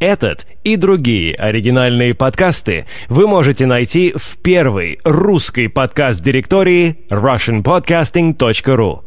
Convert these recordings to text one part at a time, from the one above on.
Этот и другие оригинальные подкасты вы можете найти в первой русской подкаст-директории russianpodcasting.ru.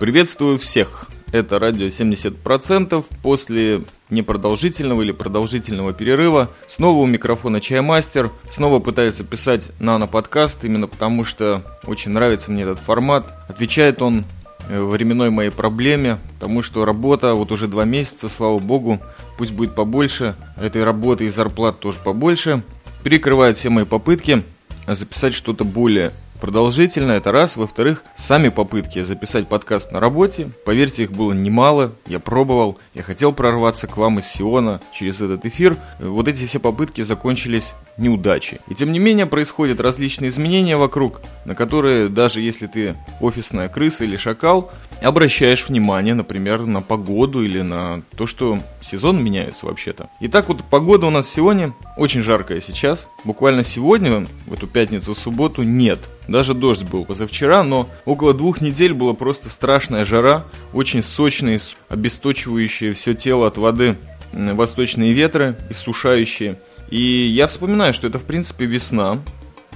Приветствую всех! Это радио 70% после непродолжительного или продолжительного перерыва. Снова у микрофона Чаймастер. Снова пытается писать нано-подкаст, именно потому что очень нравится мне этот формат. Отвечает он временной моей проблеме, потому что работа вот уже два месяца, слава богу, пусть будет побольше, этой работы и зарплат тоже побольше, перекрывает все мои попытки записать что-то более продолжительно, это раз. Во-вторых, сами попытки записать подкаст на работе, поверьте, их было немало, я пробовал, я хотел прорваться к вам из Сиона через этот эфир. Вот эти все попытки закончились неудачей. И тем не менее происходят различные изменения вокруг, на которые даже если ты офисная крыса или шакал, обращаешь внимание, например, на погоду или на то, что сезон меняется вообще-то. Итак, вот погода у нас сегодня очень жаркая сейчас. Буквально сегодня, в эту пятницу, субботу, нет. Даже дождь был позавчера, но около двух недель была просто страшная жара, очень сочные, обесточивающие все тело от воды восточные ветры, иссушающие. И я вспоминаю, что это в принципе весна,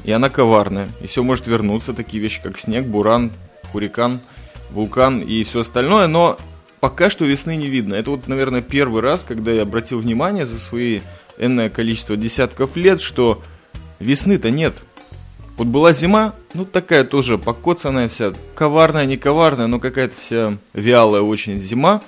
и она коварная, и все может вернуться, такие вещи как снег, буран, хурикан, вулкан и все остальное, но пока что весны не видно. Это вот, наверное, первый раз, когда я обратил внимание за свои энное количество десятков лет, что весны-то нет. Вот была зима, ну такая тоже покоцанная вся, коварная, не коварная, но какая-то вся вялая очень зима.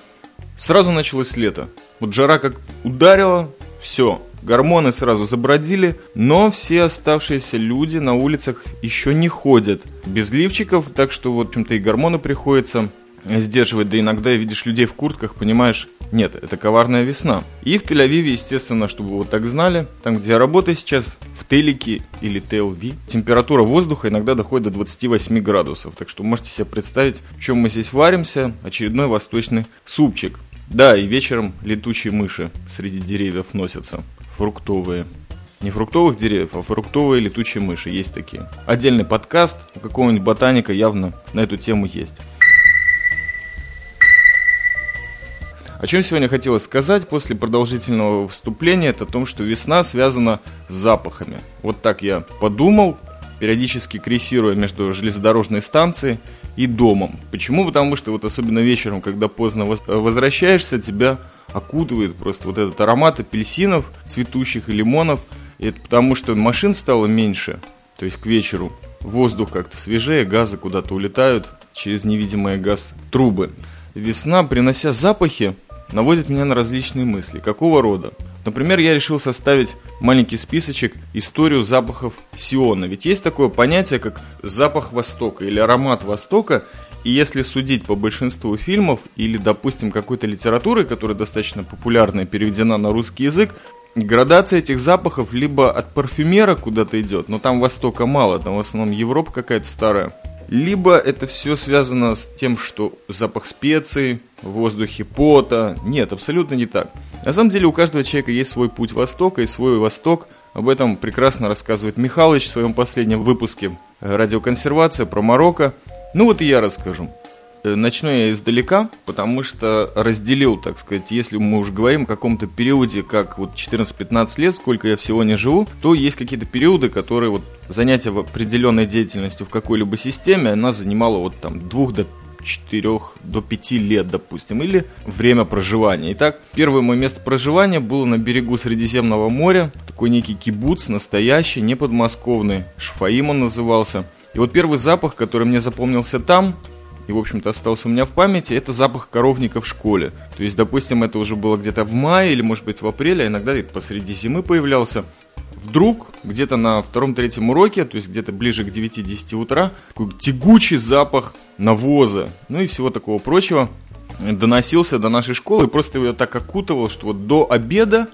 Сразу началось лето. Вот жара как ударила, все, Гормоны сразу забродили, но все оставшиеся люди на улицах еще не ходят без лифчиков, так что, вот, в общем-то, и гормоны приходится сдерживать, да иногда видишь людей в куртках, понимаешь, нет, это коварная весна. И в Тель-Авиве, естественно, чтобы вы вот так знали, там, где я работаю сейчас, в Телике или ТЛВ, температура воздуха иногда доходит до 28 градусов. Так что можете себе представить, в чем мы здесь варимся, очередной восточный супчик. Да, и вечером летучие мыши среди деревьев носятся фруктовые. Не фруктовых деревьев, а фруктовые летучие мыши. Есть такие. Отдельный подкаст у какого-нибудь ботаника явно на эту тему есть. О чем сегодня хотелось сказать после продолжительного вступления, это о том, что весна связана с запахами. Вот так я подумал, периодически крейсируя между железнодорожной станцией и домом. Почему? Потому что вот особенно вечером, когда поздно возвращаешься, тебя окутывает просто вот этот аромат апельсинов, цветущих и лимонов. И это потому, что машин стало меньше, то есть к вечеру воздух как-то свежее, газы куда-то улетают через невидимые газ трубы. Весна, принося запахи, наводит меня на различные мысли. Какого рода? Например, я решил составить маленький списочек историю запахов Сиона. Ведь есть такое понятие, как запах Востока или аромат Востока. И если судить по большинству фильмов или, допустим, какой-то литературы, которая достаточно популярная, переведена на русский язык, градация этих запахов либо от парфюмера куда-то идет, но там Востока мало, там в основном Европа какая-то старая, либо это все связано с тем, что запах специй, в воздухе пота. Нет, абсолютно не так. На самом деле у каждого человека есть свой путь Востока и свой Восток. Об этом прекрасно рассказывает Михалыч в своем последнем выпуске «Радиоконсервация» про Марокко. Ну вот и я расскажу. Э, начну я издалека, потому что разделил, так сказать, если мы уже говорим о каком-то периоде, как вот 14-15 лет, сколько я всего не живу, то есть какие-то периоды, которые вот занятие в определенной деятельностью в какой-либо системе, она занимала вот там двух до 4 до 5 лет, допустим, или время проживания. Итак, первое мое место проживания было на берегу Средиземного моря, такой некий кибуц, настоящий, не подмосковный, Шфаим он назывался. И вот первый запах, который мне запомнился там, и, в общем-то, остался у меня в памяти, это запах коровника в школе. То есть, допустим, это уже было где-то в мае или, может быть, в апреле, а иногда посреди зимы появлялся. Вдруг, где-то на втором-третьем уроке, то есть где-то ближе к 9-10 утра, такой тягучий запах навоза, ну и всего такого прочего, доносился до нашей школы и просто его так окутывал, что вот до обеда,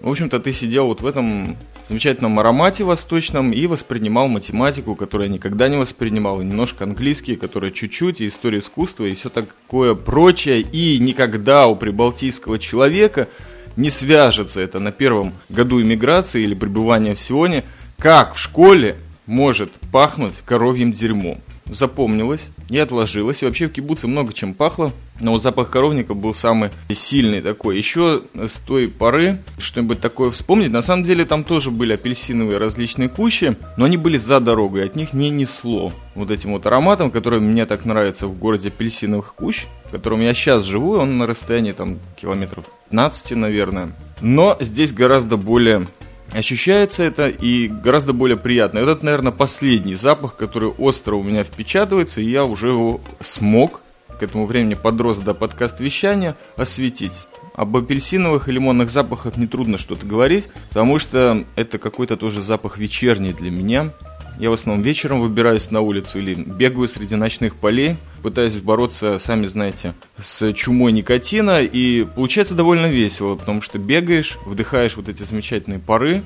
в общем-то, ты сидел вот в этом замечательном аромате восточном и воспринимал математику, которую я никогда не воспринимал, и немножко английский, который чуть-чуть, и история искусства, и все такое прочее. И никогда у прибалтийского человека не свяжется это на первом году иммиграции или пребывания в Сионе, как в школе может пахнуть коровьим дерьмом. Запомнилось. И отложилось. И вообще в кибуце много чем пахло. Но вот запах коровника был самый сильный такой. Еще с той поры что-нибудь такое вспомнить. На самом деле там тоже были апельсиновые различные кущи, но они были за дорогой, от них не несло вот этим вот ароматом, который мне так нравится в городе апельсиновых кущ, в котором я сейчас живу, он на расстоянии там километров 15, наверное. Но здесь гораздо более ощущается это и гораздо более приятно. Это, наверное, последний запах, который остро у меня впечатывается, и я уже его смог к этому времени подрос до подкаст-вещания, осветить. Об апельсиновых и лимонных запахах нетрудно что-то говорить, потому что это какой-то тоже запах вечерний для меня. Я в основном вечером выбираюсь на улицу или бегаю среди ночных полей, пытаюсь бороться, сами знаете, с чумой никотина, и получается довольно весело, потому что бегаешь, вдыхаешь вот эти замечательные пары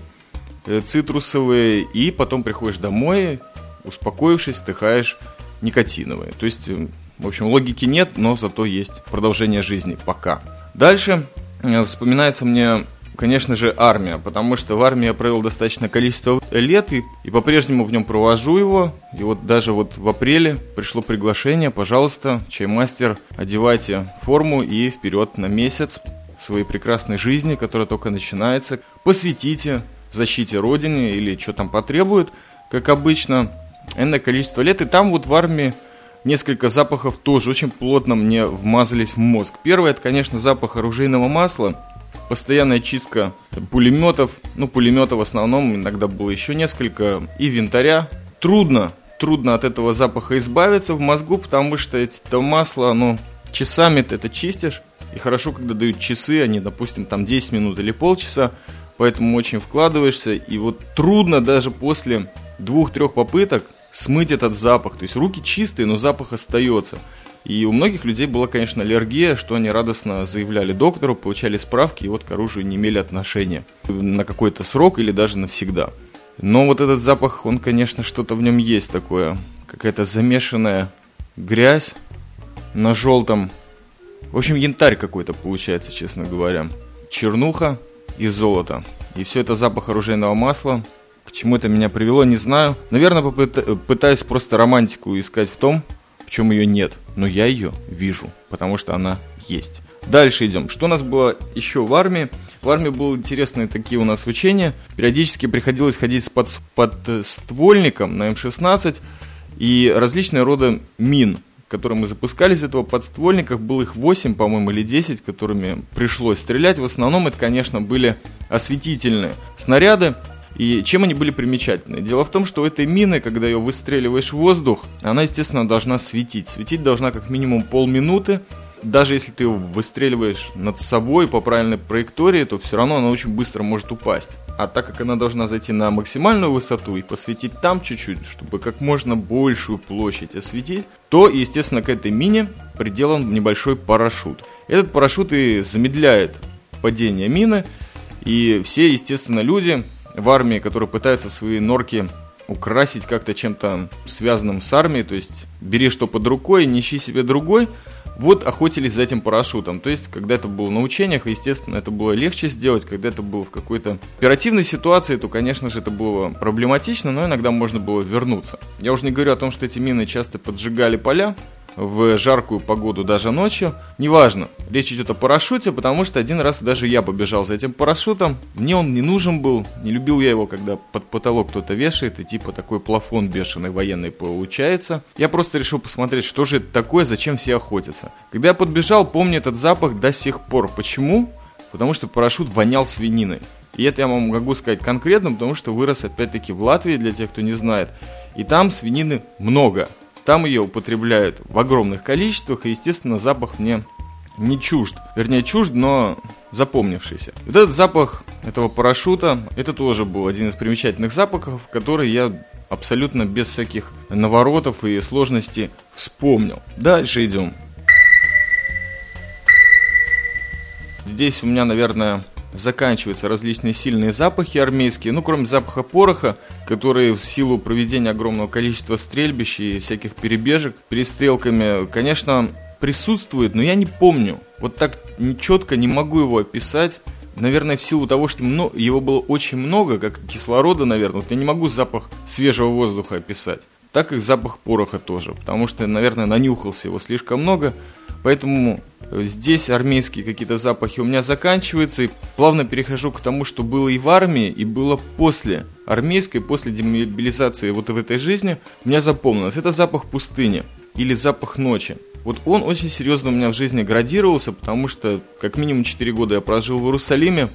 э, цитрусовые, и потом приходишь домой, успокоившись, вдыхаешь никотиновые. То есть э, в общем, логики нет, но зато есть продолжение жизни пока. Дальше э, вспоминается мне, конечно же, армия, потому что в армии я провел достаточное количество лет и, и по-прежнему в нем провожу его. И вот даже вот в апреле пришло приглашение, пожалуйста, чаймастер, одевайте форму и вперед на месяц своей прекрасной жизни, которая только начинается. Посвятите защите Родины или что там потребует, как обычно, энное количество лет. И там вот в армии несколько запахов тоже очень плотно мне вмазались в мозг. Первый это, конечно, запах оружейного масла, постоянная чистка пулеметов, ну, пулеметов в основном, иногда было еще несколько, и винтаря. Трудно, трудно от этого запаха избавиться в мозгу, потому что это масло, оно часами ты это чистишь, и хорошо, когда дают часы, они, допустим, там 10 минут или полчаса, поэтому очень вкладываешься, и вот трудно даже после двух-трех попыток смыть этот запах. То есть руки чистые, но запах остается. И у многих людей была, конечно, аллергия, что они радостно заявляли доктору, получали справки и вот к оружию не имели отношения на какой-то срок или даже навсегда. Но вот этот запах, он, конечно, что-то в нем есть такое. Какая-то замешанная грязь на желтом. В общем, янтарь какой-то получается, честно говоря. Чернуха и золото. И все это запах оружейного масла, к чему это меня привело, не знаю. Наверное, пытаюсь просто романтику искать в том, в чем ее нет. Но я ее вижу, потому что она есть. Дальше идем. Что у нас было еще в армии? В армии были интересные такие у нас учения. Периодически приходилось ходить с под, под ствольником на М16 и различные рода мин, которые мы запускали из этого подствольников. Было их 8, по-моему, или 10, которыми пришлось стрелять. В основном это, конечно, были осветительные снаряды. И чем они были примечательны? Дело в том, что у этой мины, когда ее выстреливаешь в воздух, она, естественно, должна светить. Светить должна как минимум полминуты. Даже если ты ее выстреливаешь над собой по правильной траектории, то все равно она очень быстро может упасть. А так как она должна зайти на максимальную высоту и посветить там чуть-чуть, чтобы как можно большую площадь осветить, то, естественно, к этой мине приделан небольшой парашют. Этот парашют и замедляет падение мины, и все, естественно, люди, в армии, которые пытаются свои норки украсить как-то чем-то связанным с армией, то есть бери что под рукой, не ищи себе другой, вот охотились за этим парашютом. То есть, когда это было на учениях, естественно, это было легче сделать. Когда это было в какой-то оперативной ситуации, то, конечно же, это было проблематично, но иногда можно было вернуться. Я уже не говорю о том, что эти мины часто поджигали поля, в жаркую погоду даже ночью. Неважно, речь идет о парашюте, потому что один раз даже я побежал за этим парашютом. Мне он не нужен был, не любил я его, когда под потолок кто-то вешает, и типа такой плафон бешеный военный получается. Я просто решил посмотреть, что же это такое, зачем все охотятся. Когда я подбежал, помню этот запах до сих пор. Почему? Потому что парашют вонял свининой. И это я вам могу сказать конкретно, потому что вырос опять-таки в Латвии, для тех, кто не знает. И там свинины много. Там ее употребляют в огромных количествах, и, естественно, запах мне не чужд. Вернее, чужд, но запомнившийся. Вот этот запах этого парашюта, это тоже был один из примечательных запахов, который я абсолютно без всяких наворотов и сложностей вспомнил. Дальше идем. Здесь у меня, наверное, заканчиваются различные сильные запахи армейские, ну, кроме запаха пороха, который в силу проведения огромного количества стрельбищ и всяких перебежек перестрелками, конечно, присутствует, но я не помню. Вот так четко не могу его описать. Наверное, в силу того, что его было очень много, как кислорода, наверное. Вот я не могу запах свежего воздуха описать. Так и запах пороха тоже, потому что, наверное, нанюхался его слишком много, поэтому здесь армейские какие-то запахи у меня заканчиваются, и плавно перехожу к тому, что было и в армии, и было после армейской, после демобилизации вот в этой жизни, у меня запомнилось. Это запах пустыни или запах ночи. Вот он очень серьезно у меня в жизни градировался, потому что как минимум 4 года я прожил в Иерусалиме,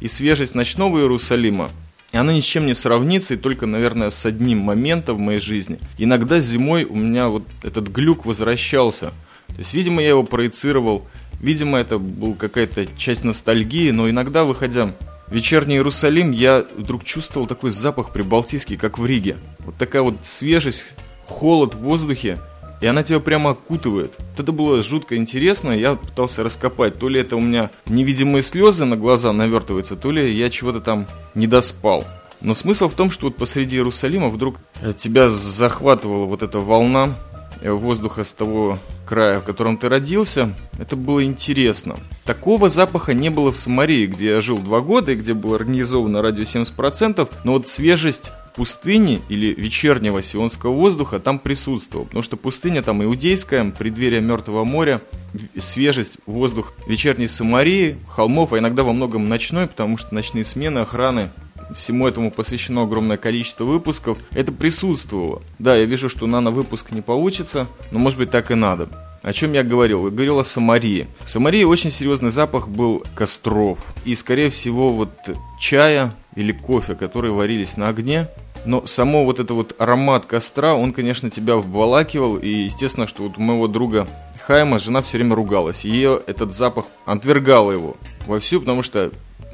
и свежесть ночного Иерусалима, она ни с чем не сравнится, и только, наверное, с одним моментом в моей жизни. Иногда зимой у меня вот этот глюк возвращался. То есть, видимо, я его проецировал, видимо, это была какая-то часть ностальгии, но иногда, выходя в вечерний Иерусалим, я вдруг чувствовал такой запах прибалтийский, как в Риге. Вот такая вот свежесть, холод в воздухе – и она тебя прямо окутывает. Вот это было жутко интересно, я пытался раскопать, то ли это у меня невидимые слезы на глаза навертываются, то ли я чего-то там не доспал. Но смысл в том, что вот посреди Иерусалима вдруг э, тебя захватывала вот эта волна э, воздуха с того края, в котором ты родился, это было интересно. Такого запаха не было в Самарии, где я жил два года и где было организовано радио 70%, но вот свежесть пустыни или вечернего сионского воздуха там присутствовал. Потому что пустыня там иудейская, преддверие Мертвого моря, свежесть, воздух вечерней Самарии, холмов, а иногда во многом ночной, потому что ночные смены, охраны, всему этому посвящено огромное количество выпусков. Это присутствовало. Да, я вижу, что нано-выпуск не получится, но может быть так и надо. О чем я говорил? Я говорил о Самарии. В Самарии очень серьезный запах был костров. И, скорее всего, вот чая или кофе, которые варились на огне, но само вот это вот аромат костра, он, конечно, тебя вбалакивал. И естественно, что вот у моего друга Хайма жена все время ругалась. Ее этот запах отвергала его вовсю, потому что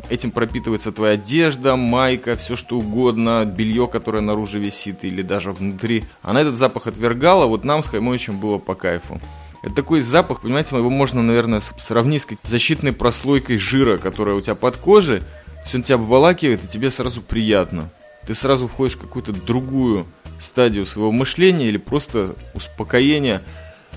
этим пропитывается твоя одежда, майка, все что угодно, белье, которое наружу висит или даже внутри. Она этот запах отвергала, вот нам с Хаймовичем было по кайфу. Это такой запах, понимаете, его можно, наверное, сравнить с защитной прослойкой жира, которая у тебя под кожей. Есть он тебя обволакивает, и тебе сразу приятно ты сразу входишь в какую-то другую стадию своего мышления или просто успокоения.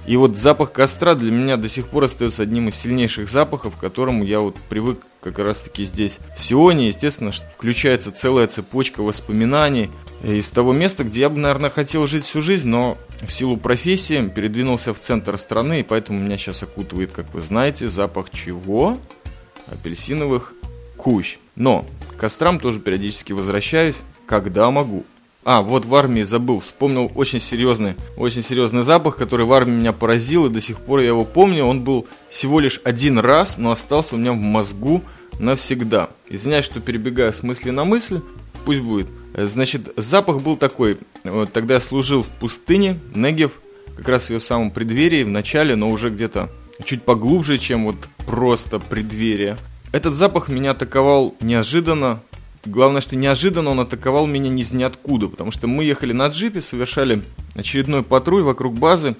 И вот запах костра для меня до сих пор остается одним из сильнейших запахов, к которому я вот привык как раз таки здесь, в Сионе. Естественно, включается целая цепочка воспоминаний из того места, где я бы, наверное, хотел жить всю жизнь, но в силу профессии передвинулся в центр страны, и поэтому меня сейчас окутывает, как вы знаете, запах чего? Апельсиновых кущ. Но к кострам тоже периодически возвращаюсь когда могу. А, вот в армии забыл, вспомнил очень серьезный, очень серьезный запах, который в армии меня поразил, и до сих пор я его помню. Он был всего лишь один раз, но остался у меня в мозгу навсегда. Извиняюсь, что перебегаю с мысли на мысль, пусть будет. Значит, запах был такой. Вот, тогда я служил в пустыне, Негев, как раз в ее самом преддверии, в начале, но уже где-то чуть поглубже, чем вот просто преддверие. Этот запах меня атаковал неожиданно, Главное, что неожиданно он атаковал меня ни из ниоткуда, потому что мы ехали на джипе, совершали очередной патруль вокруг базы.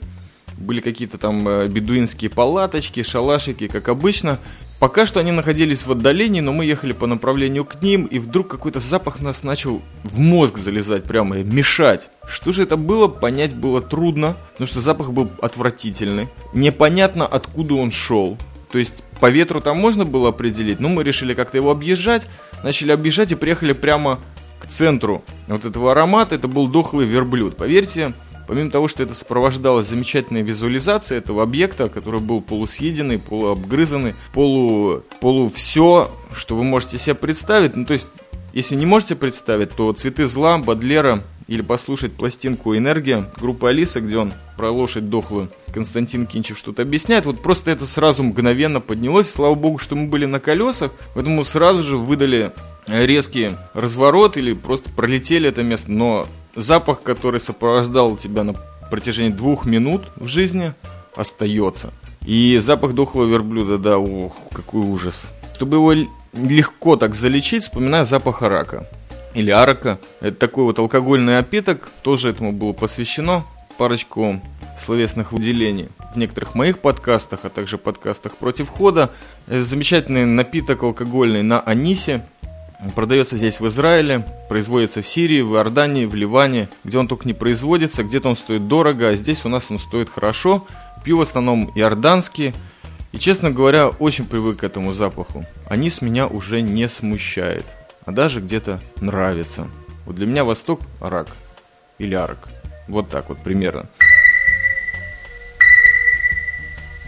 Были какие-то там э, бедуинские палаточки, шалашики, как обычно. Пока что они находились в отдалении, но мы ехали по направлению к ним, и вдруг какой-то запах нас начал в мозг залезать прямо и мешать. Что же это было, понять было трудно, потому что запах был отвратительный. Непонятно, откуда он шел. То есть по ветру там можно было определить, но мы решили как-то его объезжать, начали объезжать и приехали прямо к центру вот этого аромата. Это был дохлый верблюд. Поверьте, помимо того, что это сопровождалось замечательной визуализацией этого объекта, который был полусъеденный, полуобгрызанный, полу, полу все, что вы можете себе представить. Ну, то есть, если не можете представить, то «Цветы зла» Бадлера или послушать пластинку «Энергия» группы Алиса, где он про лошадь дохлую Константин Кинчев что-то объясняет. Вот просто это сразу мгновенно поднялось. Слава богу, что мы были на колесах, поэтому сразу же выдали резкий разворот или просто пролетели это место. Но запах, который сопровождал тебя на протяжении двух минут в жизни, остается. И запах дохлого верблюда, да, ох, какой ужас. Чтобы его легко так залечить, вспоминаю запах рака или арака. Это такой вот алкогольный напиток, тоже этому было посвящено парочку словесных выделений в некоторых моих подкастах, а также подкастах против хода. Замечательный напиток алкогольный на анисе. Продается здесь в Израиле, производится в Сирии, в Иордании, в Ливане, где он только не производится, где-то он стоит дорого, а здесь у нас он стоит хорошо. Пью в основном иорданские. И, честно говоря, очень привык к этому запаху. Анис меня уже не смущает а даже где-то нравится. Вот для меня Восток – рак или арак. Вот так вот примерно.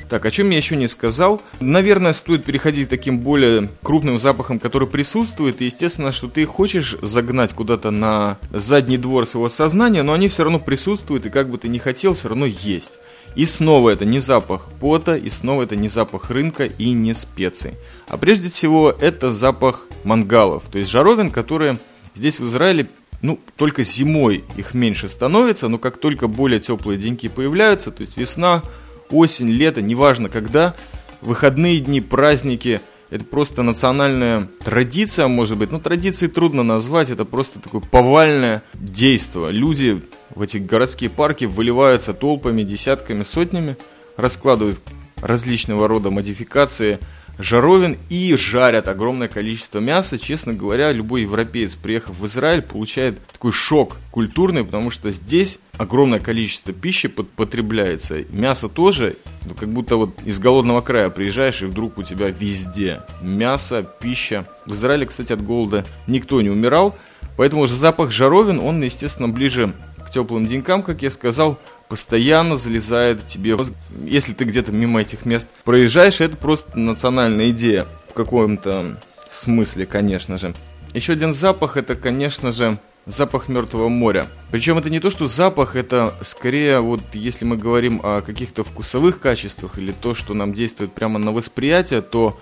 Так, о чем я еще не сказал. Наверное, стоит переходить к таким более крупным запахам, которые присутствуют. И естественно, что ты хочешь загнать куда-то на задний двор своего сознания, но они все равно присутствуют, и как бы ты ни хотел, все равно есть. И снова это не запах пота, и снова это не запах рынка и не специй. А прежде всего это запах мангалов, то есть жаровин, которые здесь в Израиле ну, только зимой их меньше становится, но как только более теплые деньки появляются, то есть весна, осень, лето, неважно когда, выходные дни, праздники, это просто национальная традиция, может быть. Ну, традиции трудно назвать, это просто такое повальное действие. Люди в эти городские парки выливаются толпами, десятками, сотнями, раскладывают различного рода модификации – жаровин и жарят огромное количество мяса. Честно говоря, любой европеец, приехав в Израиль, получает такой шок культурный, потому что здесь огромное количество пищи потребляется. Мясо тоже, ну, как будто вот из голодного края приезжаешь, и вдруг у тебя везде мясо, пища. В Израиле, кстати, от голода никто не умирал, поэтому же запах жаровин, он, естественно, ближе теплым денькам, как я сказал, постоянно залезает тебе. Если ты где-то мимо этих мест проезжаешь, это просто национальная идея в каком-то смысле, конечно же. Еще один запах, это, конечно же, запах Мертвого моря. Причем это не то, что запах, это скорее вот если мы говорим о каких-то вкусовых качествах или то, что нам действует прямо на восприятие, то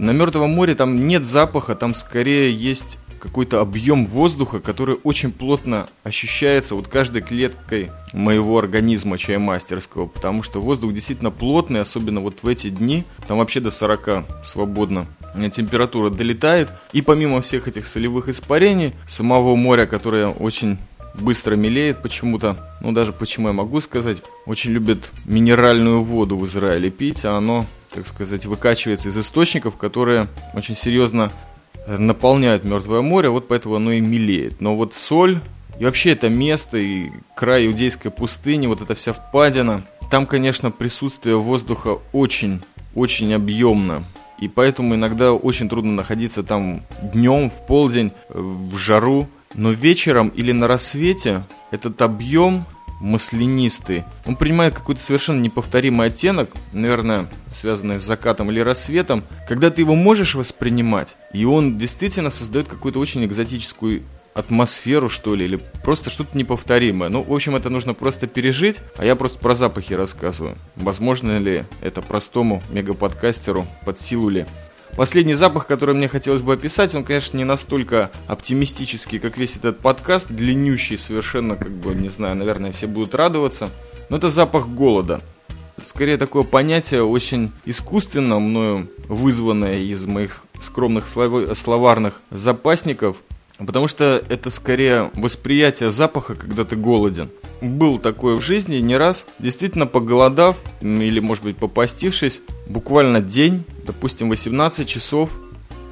на Мертвом море там нет запаха, там скорее есть какой-то объем воздуха, который очень плотно ощущается вот каждой клеткой моего организма чаймастерского, потому что воздух действительно плотный, особенно вот в эти дни, там вообще до 40 свободно температура долетает, и помимо всех этих солевых испарений, самого моря, которое очень быстро мелеет почему-то, ну даже почему я могу сказать, очень любят минеральную воду в Израиле пить, а оно, так сказать, выкачивается из источников, которые очень серьезно наполняют Мертвое море, вот поэтому оно и мелеет. Но вот соль и вообще это место, и край Иудейской пустыни, вот эта вся впадина, там, конечно, присутствие воздуха очень, очень объемно. И поэтому иногда очень трудно находиться там днем, в полдень, в жару. Но вечером или на рассвете этот объем маслянистый. Он принимает какой-то совершенно неповторимый оттенок, наверное, связанный с закатом или рассветом, когда ты его можешь воспринимать, и он действительно создает какую-то очень экзотическую атмосферу, что ли, или просто что-то неповторимое. Ну, в общем, это нужно просто пережить, а я просто про запахи рассказываю. Возможно ли это простому мегаподкастеру под силу ли? Последний запах, который мне хотелось бы описать, он, конечно, не настолько оптимистический, как весь этот подкаст, длиннющий совершенно, как бы, не знаю, наверное, все будут радоваться, но это запах голода. Это скорее такое понятие очень искусственно мною вызванное из моих скромных словарных запасников, потому что это скорее восприятие запаха, когда ты голоден. Был такое в жизни не раз, действительно поголодав или, может быть, попастившись, буквально день, допустим, 18 часов,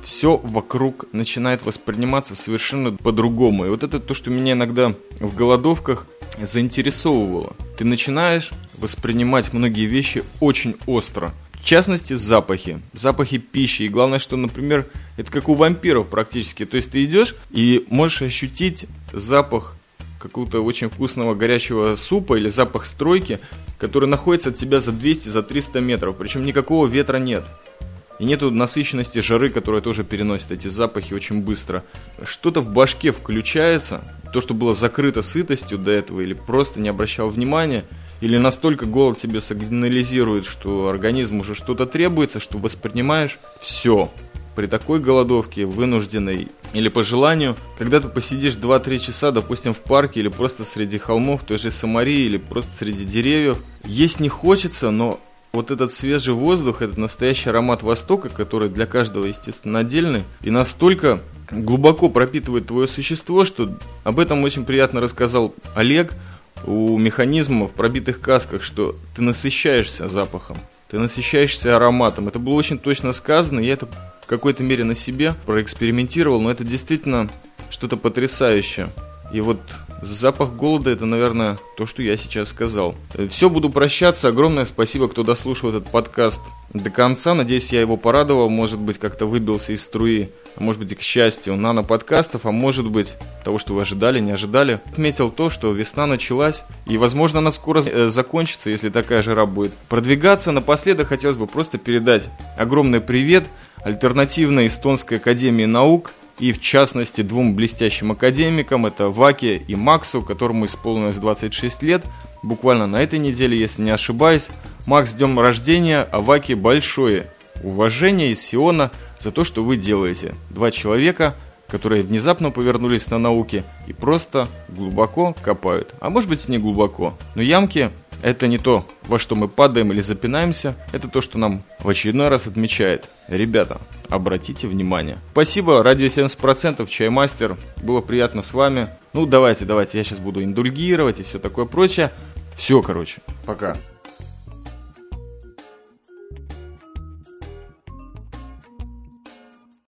все вокруг начинает восприниматься совершенно по-другому. И вот это то, что меня иногда в голодовках заинтересовывало. Ты начинаешь воспринимать многие вещи очень остро. В частности, запахи. Запахи пищи. И главное, что, например, это как у вампиров практически. То есть ты идешь и можешь ощутить запах какого-то очень вкусного горячего супа или запах стройки, который находится от тебя за 200, за 300 метров. Причем никакого ветра нет. И нету насыщенности жары, которая тоже переносит эти запахи очень быстро. Что-то в башке включается, то, что было закрыто сытостью до этого, или просто не обращал внимания, или настолько голод тебе сигнализирует, что организм уже что-то требуется, что воспринимаешь все при такой голодовке, вынужденной или по желанию, когда ты посидишь 2-3 часа, допустим, в парке или просто среди холмов той же Самарии или просто среди деревьев, есть не хочется, но вот этот свежий воздух, этот настоящий аромат Востока, который для каждого, естественно, отдельный, и настолько глубоко пропитывает твое существо, что об этом очень приятно рассказал Олег у механизма в пробитых касках, что ты насыщаешься запахом, ты насыщаешься ароматом. Это было очень точно сказано, я это в какой-то мере на себе проэкспериментировал, но это действительно что-то потрясающее. И вот Запах голода это, наверное, то, что я сейчас сказал. Все, буду прощаться. Огромное спасибо, кто дослушал этот подкаст до конца. Надеюсь, я его порадовал. Может быть, как-то выбился из струи. А может быть, и к счастью, нано-подкастов. А может быть, того, что вы ожидали, не ожидали. Отметил то, что весна началась. И, возможно, она скоро э, закончится, если такая жара будет продвигаться. Напоследок хотелось бы просто передать огромный привет альтернативной эстонской академии наук – и в частности двум блестящим академикам, это Ваке и Максу, которому исполнилось 26 лет, буквально на этой неделе, если не ошибаюсь. Макс, с днем рождения, а Ваке большое уважение из Сиона за то, что вы делаете. Два человека, которые внезапно повернулись на науке и просто глубоко копают. А может быть не глубоко, но ямки это не то, во что мы падаем или запинаемся, это то, что нам в очередной раз отмечает. Ребята, обратите внимание. Спасибо, радио 70%, Чаймастер, было приятно с вами. Ну, давайте, давайте, я сейчас буду индульгировать и все такое прочее. Все, короче, пока.